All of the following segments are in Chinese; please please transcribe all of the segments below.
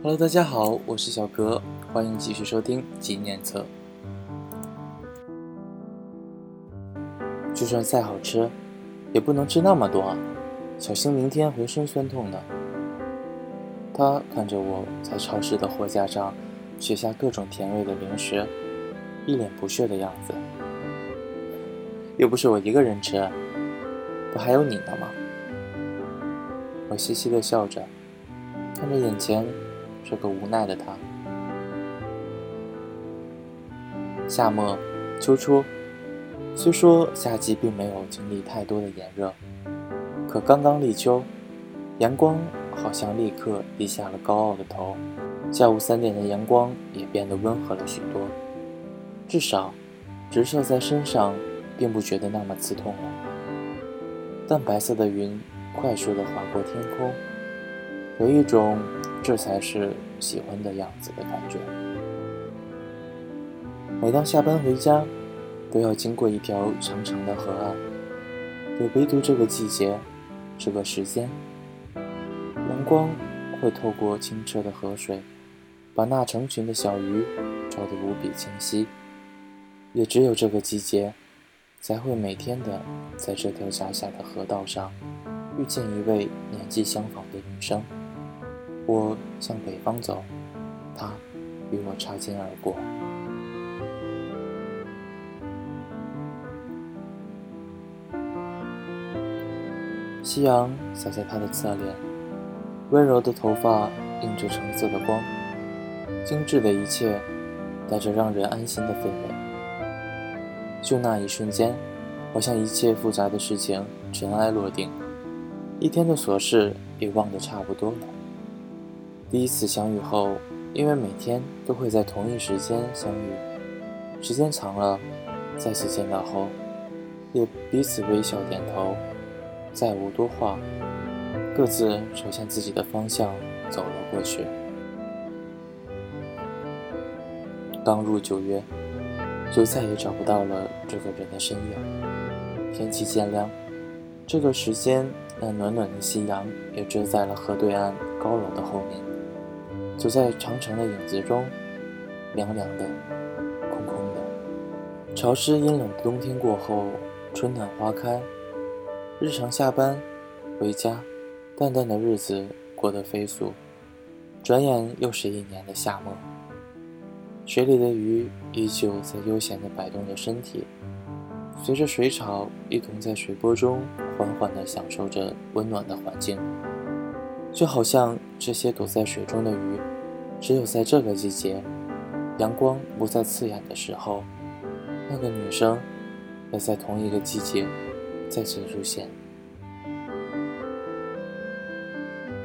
Hello，大家好，我是小格，欢迎继续收听纪念册。就算再好吃，也不能吃那么多，小心明天浑身酸痛的。他看着我在超市的货架上取下各种甜味的零食，一脸不屑的样子。又不是我一个人吃，不还有你呢吗？我嘻嘻的笑着，看着眼前这个无奈的他。夏末秋初，虽说夏季并没有经历太多的炎热，可刚刚立秋，阳光好像立刻低下了高傲的头。下午三点的阳光也变得温和了许多，至少直射在身上，并不觉得那么刺痛了。淡白色的云。快速地划过天空，有一种这才是喜欢的样子的感觉。每当下班回家，都要经过一条长长的河岸，也唯独这个季节，这个时间，阳光会透过清澈的河水，把那成群的小鱼照得无比清晰。也只有这个季节，才会每天的在这条狭小的河道上。遇见一位年纪相仿的女生，我向北方走，她与我擦肩而过。夕阳洒在她的侧脸，温柔的头发映着橙色的光，精致的一切带着让人安心的氛围。就那一瞬间，好像一切复杂的事情尘埃落定。一天的琐事也忘得差不多了。第一次相遇后，因为每天都会在同一时间相遇，时间长了，再次见到后，也彼此微笑点头，再无多话，各自朝向自己的方向走了过去。刚入九月，就再也找不到了这个人的身影。天气渐凉，这个时间。那暖暖的夕阳也遮在了河对岸高楼的后面，走在长长的影子中，凉凉的，空空的。潮湿阴冷的冬天过后，春暖花开。日常下班，回家，淡淡的日子过得飞速，转眼又是一年的夏末。水里的鱼依旧在悠闲地摆动着身体。随着水草，一同在水波中缓缓地享受着温暖的环境，就好像这些躲在水中的鱼，只有在这个季节，阳光不再刺眼的时候，那个女生也在同一个季节再次出现。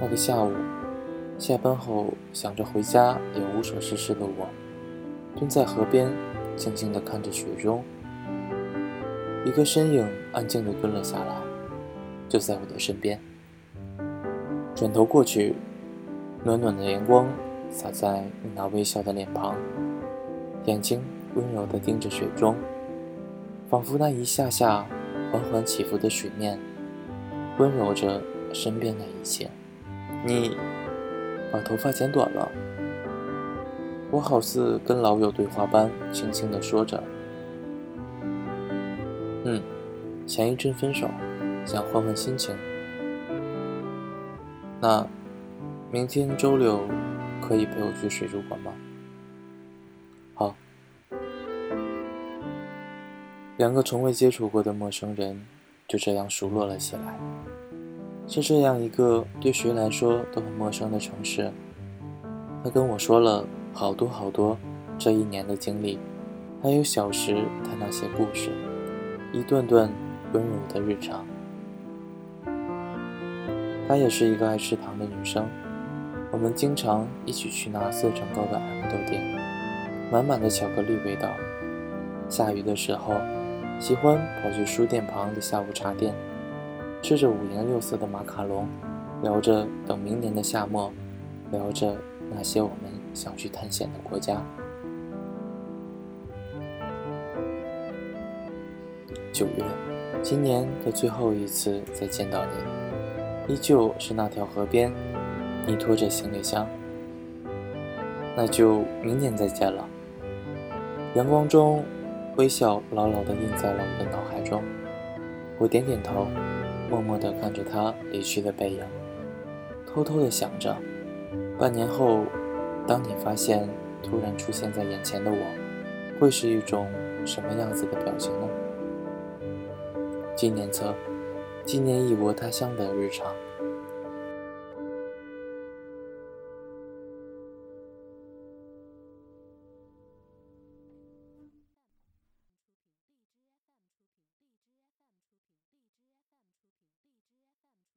那个下午，下班后想着回家也无所事事的我，蹲在河边，静静地看着水中。一个身影安静地蹲了下来，就在我的身边。转头过去，暖暖的阳光洒在你那微笑的脸庞，眼睛温柔地盯着水中，仿佛那一下下缓缓起伏的水面，温柔着身边的一切。你把头发剪短了，我好似跟老友对话般轻轻地说着。嗯，前一阵分手，想换换心情。那明天周六可以陪我去水族馆吗？好。两个从未接触过的陌生人就这样熟络了起来。在这样一个对谁来说都很陌生的城市，他跟我说了好多好多这一年的经历，还有小时他那些故事。一段段温柔的日常。她也是一个爱吃糖的女生，我们经常一起去拿色成高的 M 豆店，满满的巧克力味道。下雨的时候，喜欢跑去书店旁的下午茶店，吃着五颜六色的马卡龙，聊着等明年的夏末，聊着那些我们想去探险的国家。九月，今年的最后一次再见到你，依旧是那条河边，你拖着行李箱，那就明年再见了。阳光中，微笑牢牢地印在了我的脑海中。我点点头，默默地看着他离去的背影，偷偷地想着：半年后，当你发现突然出现在眼前的我，会是一种什么样子的表情呢？纪念册，纪念异国他乡的日常。